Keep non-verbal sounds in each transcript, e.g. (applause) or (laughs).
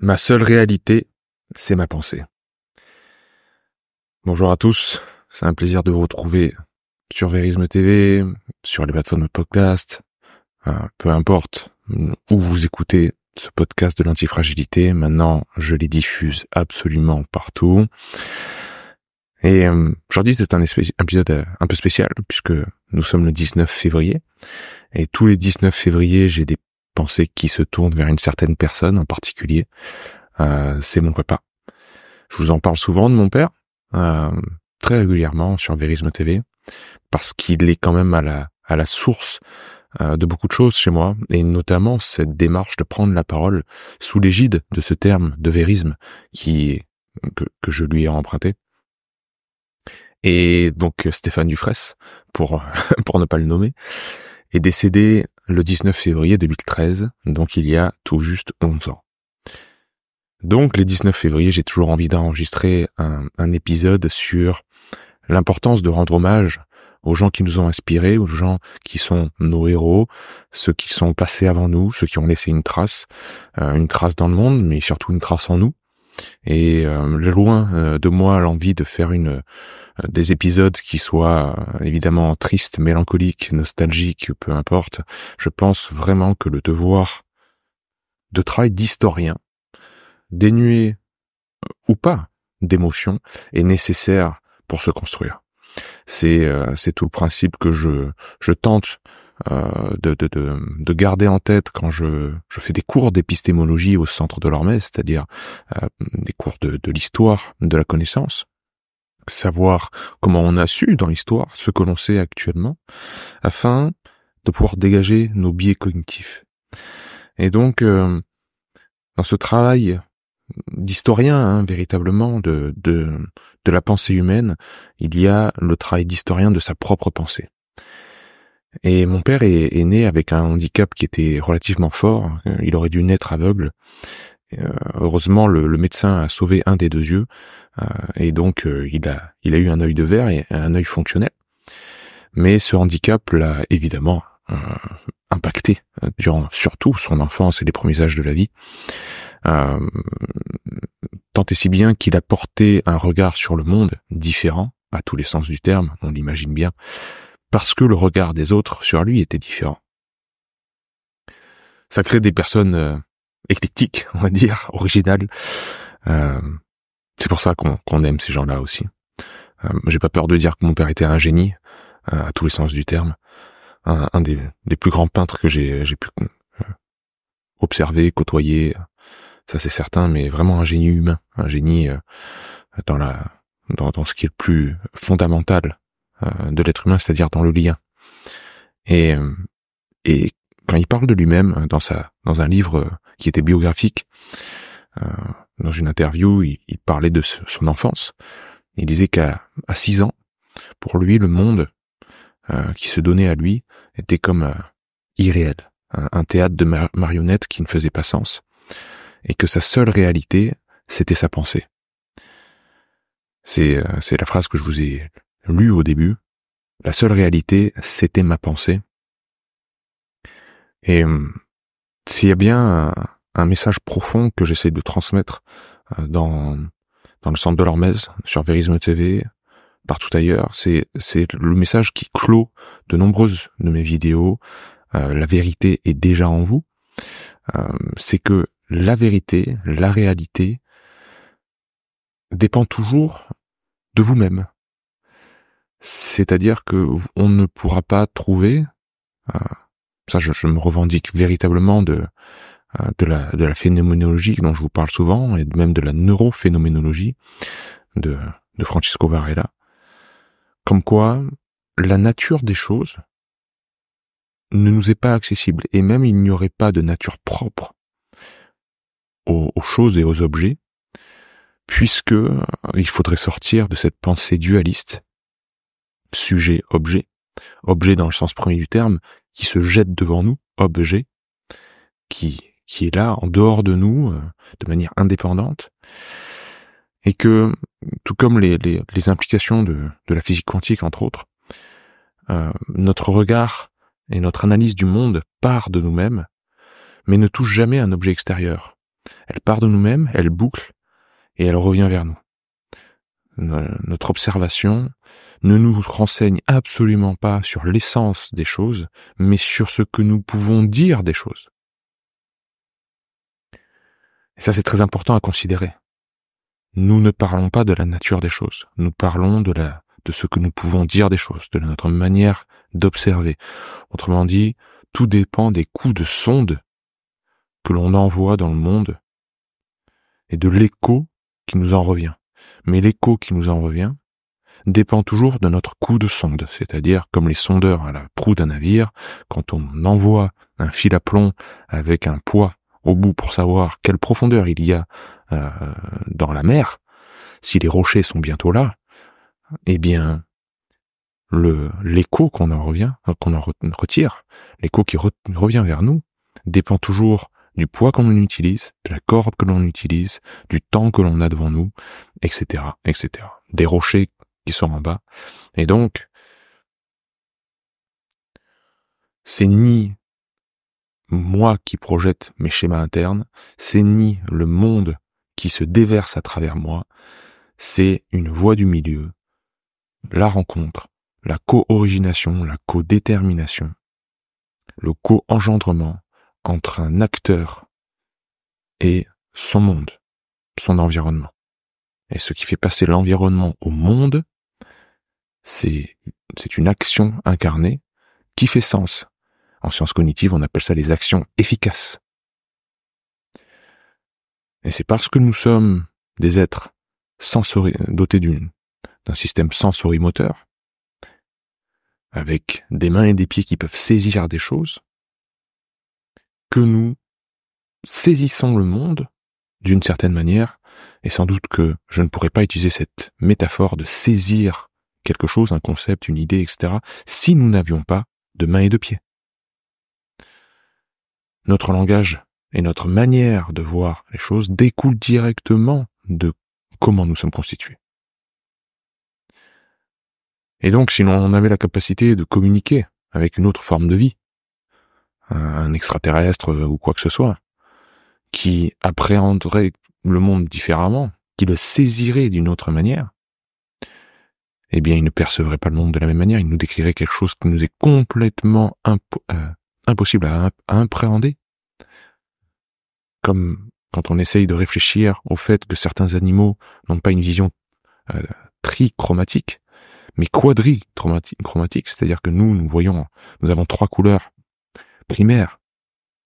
Ma seule réalité, c'est ma pensée. Bonjour à tous, c'est un plaisir de vous retrouver sur Verisme TV, sur les plateformes de podcast, peu importe où vous écoutez ce podcast de l'antifragilité, maintenant je les diffuse absolument partout. Et euh, aujourd'hui c'est un épisode euh, un peu spécial puisque nous sommes le 19 février et tous les 19 février j'ai des pensées qui se tournent vers une certaine personne en particulier. Euh, c'est mon papa. Je vous en parle souvent de mon père, euh, très régulièrement sur Verisme TV, parce qu'il est quand même à la, à la source euh, de beaucoup de choses chez moi, et notamment cette démarche de prendre la parole sous l'égide de ce terme de vérisme qui que, que je lui ai emprunté. Et donc Stéphane Dufresne, pour (laughs) pour ne pas le nommer, est décédé le 19 février 2013, donc il y a tout juste 11 ans. Donc les 19 février, j'ai toujours envie d'enregistrer un, épisode sur l'importance de rendre hommage aux gens qui nous ont inspirés, aux gens qui sont nos héros, ceux qui sont passés avant nous, ceux qui ont laissé une trace, euh, une trace dans le monde, mais surtout une trace en nous. Et euh, loin euh, de moi l'envie de faire une euh, des épisodes qui soient évidemment tristes, mélancoliques, nostalgiques, peu importe. Je pense vraiment que le devoir de travail d'historien, dénué ou pas d'émotion, est nécessaire pour se construire. C'est euh, c'est tout le principe que je je tente euh, de, de, de, de garder en tête quand je, je fais des cours d'épistémologie au centre de l'Ormez, c'est-à-dire euh, des cours de, de l'histoire de la connaissance, savoir comment on a su dans l'histoire ce que l'on sait actuellement, afin de pouvoir dégager nos biais cognitifs. Et donc, euh, dans ce travail d'historien, hein, véritablement, de, de, de la pensée humaine, il y a le travail d'historien de sa propre pensée. Et mon père est, né avec un handicap qui était relativement fort. Il aurait dû naître aveugle. Euh, heureusement, le, médecin a sauvé un des deux yeux, euh, et donc euh, il a, il a eu un œil de verre et un œil fonctionnel. Mais ce handicap l'a évidemment impacté durant surtout son enfance et les premiers âges de la vie. Tant et si bien qu'il a porté un regard sur le monde différent, à tous les sens du terme, on l'imagine bien, parce que le regard des autres sur lui était différent. Ça crée des personnes euh, éclectiques, (laughs) on va dire, originales. Euh, c'est pour ça qu'on aime ces gens-là aussi. Euh, J'ai pas peur de dire que mon père était un génie, euh, à tous les sens du terme, un, des, plus grands peintres que j'ai pu observer, côtoyer. Ça c'est certain, mais vraiment un génie humain, un génie dans dans, ce qui est le plus fondamental de l'être humain, c'est-à-dire dans le lien. Et, euh, et quand il parle de lui-même euh, dans sa dans un livre euh, qui était biographique, euh, dans une interview, il, il parlait de son enfance. Il disait qu'à à six ans, pour lui, le monde euh, qui se donnait à lui était comme euh, irréel, un, théâtre de mar- marionnettes qui ne faisait pas sens, et que sa seule réalité, c'était sa pensée. Euh, c'est la phrase que je vous ai lue au début. La seule réalité, c'était ma pensée. Et hum, s'il y a bien un, message profond que j'essaie de transmettre euh, dans le centre de l'Ormez, sur Verisme TV, partout ailleurs, c'est le message qui clôt de nombreuses de mes vidéos. euh, la vérité est déjà en vous. Euh, c'est que la vérité, la réalité, dépend toujours de vous-même. C'est-à-dire que on ne pourra pas trouver, euh, ça je, me revendique véritablement de euh, de la de la phénoménologie dont je vous parle souvent et même de la neurophénoménologie de de Francisco Varela, comme quoi la nature des choses ne nous est pas accessible et même il n'y aurait pas de nature propre aux, aux choses et aux objets, puisque euh, il faudrait sortir de cette pensée dualiste, sujet-objet, objet dans le sens premier du terme, qui se jette devant nous, objet, qui, qui est là, en dehors de nous, euh, de manière indépendante, et que, tout comme les, les, implications de, de, la physique quantique, entre autres, euh, notre regard et notre analyse du monde part de nous-mêmes, mais ne touche jamais un objet extérieur. Elle part de nous-mêmes, elle boucle, et elle revient vers nous. Notre observation ne nous renseigne absolument pas sur l'essence des choses, mais sur ce que nous pouvons dire des choses. Et ça, c'est très important à considérer. Nous ne parlons pas de la nature des choses. Nous parlons de la, de ce que nous pouvons dire des choses, de notre manière d'observer. Autrement dit, tout dépend des coups de sonde que l'on envoie dans le monde et de l'écho qui nous en revient. Mais l'écho qui nous en revient dépend toujours de notre coup de sonde, c'est-à-dire comme les sondeurs à la proue d'un navire, quand on envoie un fil à plomb avec un poids au bout pour savoir quelle profondeur il y a euh, dans la mer, si les rochers sont bientôt là, eh bien, l'écho qu'on en retire, l'écho qui revient vers nous, dépend toujours du poids qu'on utilise, de la corde que l'on utilise, du temps que l'on a devant nous, etc., etc. Des rochers qui sont en bas. Et donc, c'est ni moi qui projette mes schémas internes, c'est ni le monde qui se déverse à travers moi, c'est une voie du milieu, la rencontre, la co-origination, la co-détermination, le co-engendrement, entre un acteur et son monde, son environnement. Et ce qui fait passer l'environnement au monde, c'est, une action incarnée qui fait sens. En sciences cognitives, on appelle ça les actions efficaces. Et c'est parce que nous sommes des êtres sensori dotés d'une, d'un système sensorimoteur, avec des mains et des pieds qui peuvent saisir des choses, que nous saisissons le monde d'une certaine manière, et sans doute que je ne pourrais pas utiliser cette métaphore de saisir quelque chose, un concept, une idée, etc., si nous n'avions pas de mains et de pieds. Notre langage et notre manière de voir les choses découlent directement de comment nous sommes constitués. Et donc, si l'on avait la capacité de communiquer avec une autre forme de vie, un extraterrestre ou quoi que ce soit, qui appréhenderait le monde différemment, qui le saisirait d'une autre manière, eh bien, il ne percevrait pas le monde de la même manière, il nous décrirait quelque chose qui nous est complètement euh, impossible à, appréhender. Comme quand on essaye de réfléchir au fait que certains animaux n'ont pas une vision euh, trichromatique, mais quadrichromatique, c'est-à-dire que nous, nous voyons, nous avons trois couleurs primaires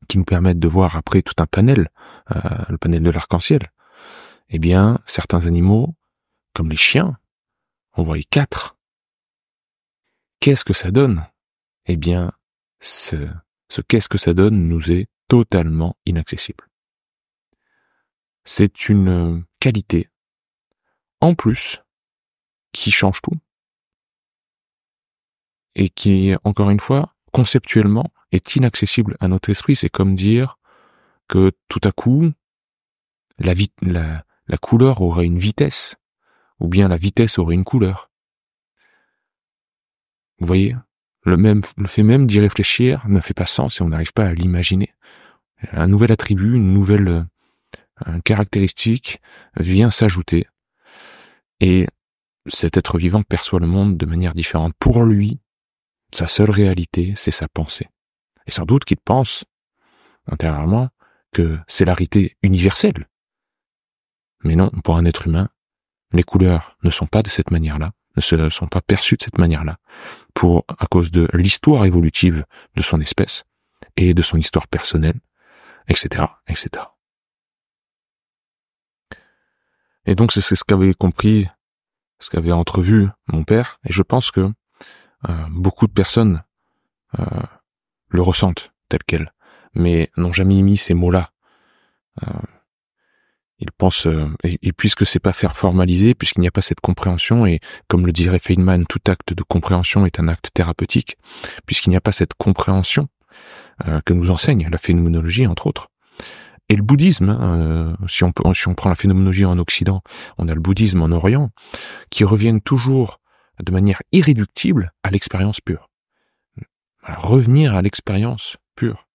qui nous permettent de voir après tout un panel, euh, le panel de l'arc-en-ciel, eh bien, certains animaux, comme les chiens, on voit quatre. Qu'est-ce que ça donne? Eh bien, ce qu'est-ce que ça donne nous est totalement inaccessible. C'est une qualité, en plus, qui change tout. Et qui, encore une fois, conceptuellement, est inaccessible à notre esprit. C'est comme dire que tout à coup, la, la, la couleur aurait une vitesse, ou bien la vitesse aurait une couleur. Vous voyez, le même, le fait même d'y réfléchir ne fait pas sens et on n'arrive pas à l'imaginer. Un nouvel attribut, une nouvelle caractéristique vient s'ajouter et cet être vivant perçoit le monde de manière différente. Pour lui, sa seule réalité, c'est sa pensée. Et sans doute qu'il pense, intérieurement, que c'est la réalité universelle. Mais non, pour un être humain, les couleurs ne sont pas de cette manière-là, ne se sont pas perçues de cette manière-là, pour, à cause de l'histoire évolutive de son espèce, et de son histoire personnelle, etc., etc. Et donc c'est ce qu'avait compris, ce qu'avait entrevu mon père, et je pense que beaucoup de personnes euh, le ressentent tel quel, mais n'ont jamais mis ces mots-là. Euh, il pense euh, et, puisque c'est pas faire formaliser, puisqu'il n'y a pas cette compréhension et comme le dirait Feynman, tout acte de compréhension est un acte thérapeutique, puisqu'il n'y a pas cette compréhension euh, que nous enseigne la phénoménologie entre autres. Et le bouddhisme, hein, euh, si, on, si on prend la phénoménologie en Occident, on a le bouddhisme en Orient, qui reviennent toujours de manière irréductible à l'expérience pure. revenir à l'expérience pure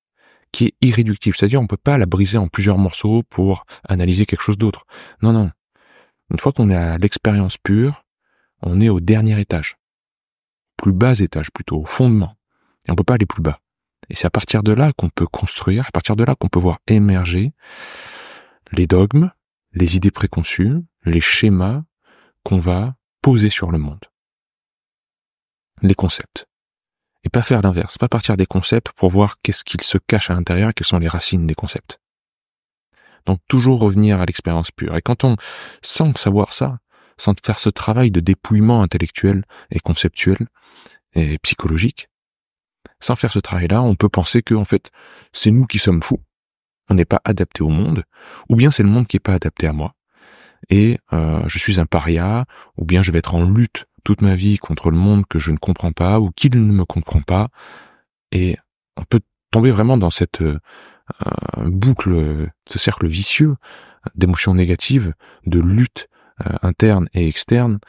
qui est irréductible. C'est-à-dire, on peut pas la briser en plusieurs morceaux pour analyser quelque chose d'autre. Non, non. Une fois qu'on est à l'expérience pure, on est au dernier étage. Plus bas étage, plutôt, au fondement. Et on peut pas aller plus bas. Et c'est à partir de là qu'on peut construire, à partir de là qu'on peut voir émerger les dogmes, les idées préconçues, les schémas qu'on va poser sur le monde. Les concepts et pas faire l'inverse, pas partir des concepts pour voir qu'est-ce qu'il se cache à l'intérieur et quelles sont les racines des concepts. Donc toujours revenir à l'expérience pure. Et quand on, sans savoir ça, sans faire ce travail de dépouillement intellectuel et conceptuel et psychologique, sans faire ce travail-là, on peut penser que en fait c'est nous qui sommes fous, on n'est pas adapté au monde, ou bien c'est le monde qui est pas adapté à moi, et euh, je suis un paria, ou bien je vais être en lutte toute ma vie contre le monde que je ne comprends pas ou qu'il ne me comprend pas. Et on peut tomber vraiment dans cette euh, boucle, ce cercle vicieux d'émotions négatives, de lutte euh, interne et externe,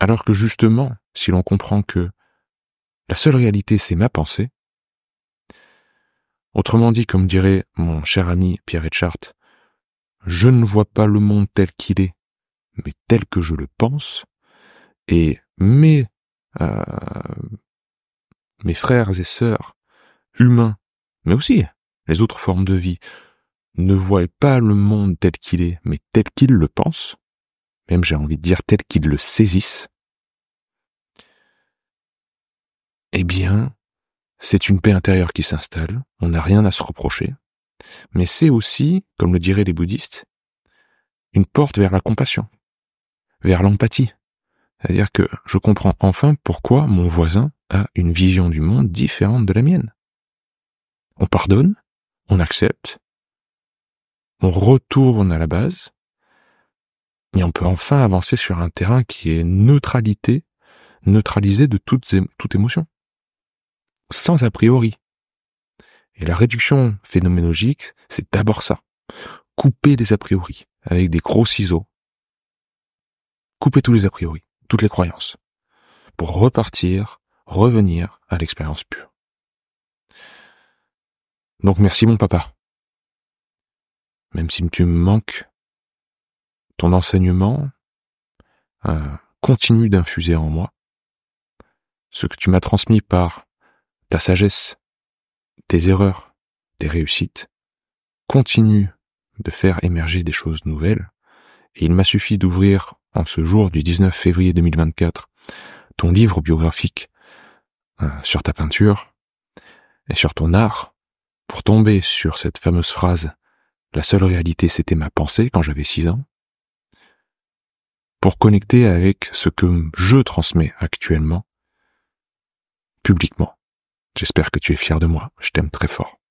alors que justement, si l'on comprend que la seule réalité c'est ma pensée, autrement dit, comme dirait mon cher ami Pierre Etchart, je ne vois pas le monde tel qu'il est, mais tel que je le pense, et mes, euh, mes frères et sœurs humains, mais aussi les autres formes de vie, ne voient pas le monde tel qu'il est, mais tel qu'ils le pensent, même j'ai envie de dire tel qu'ils le saisissent, eh bien, c'est une paix intérieure qui s'installe, on n'a rien à se reprocher, mais c'est aussi, comme le diraient les bouddhistes, une porte vers la compassion, vers l'empathie, c'est-à-dire que je comprends enfin pourquoi mon voisin a une vision du monde différente de la mienne. On pardonne, on accepte, on retourne à la base, et on peut enfin avancer sur un terrain qui est neutralité, neutralisé de toute, toute émotion. Sans a priori. Et la réduction phénoménologique, c'est d'abord ça. Couper les a priori avec des gros ciseaux. Couper tous les a priori toutes les croyances, pour repartir, revenir à l'expérience pure. Donc merci mon papa. Même si tu me manques, ton enseignement euh, continue d'infuser en moi ce que tu m'as transmis par ta sagesse, tes erreurs, tes réussites, continue de faire émerger des choses nouvelles, et il m'a suffi d'ouvrir en ce jour du 19 février 2024 ton livre biographique euh, sur ta peinture et sur ton art pour tomber sur cette fameuse phrase La seule réalité c'était ma pensée quand j'avais six ans pour connecter avec ce que je transmets actuellement publiquement. J'espère que tu es fier de moi, je t'aime très fort.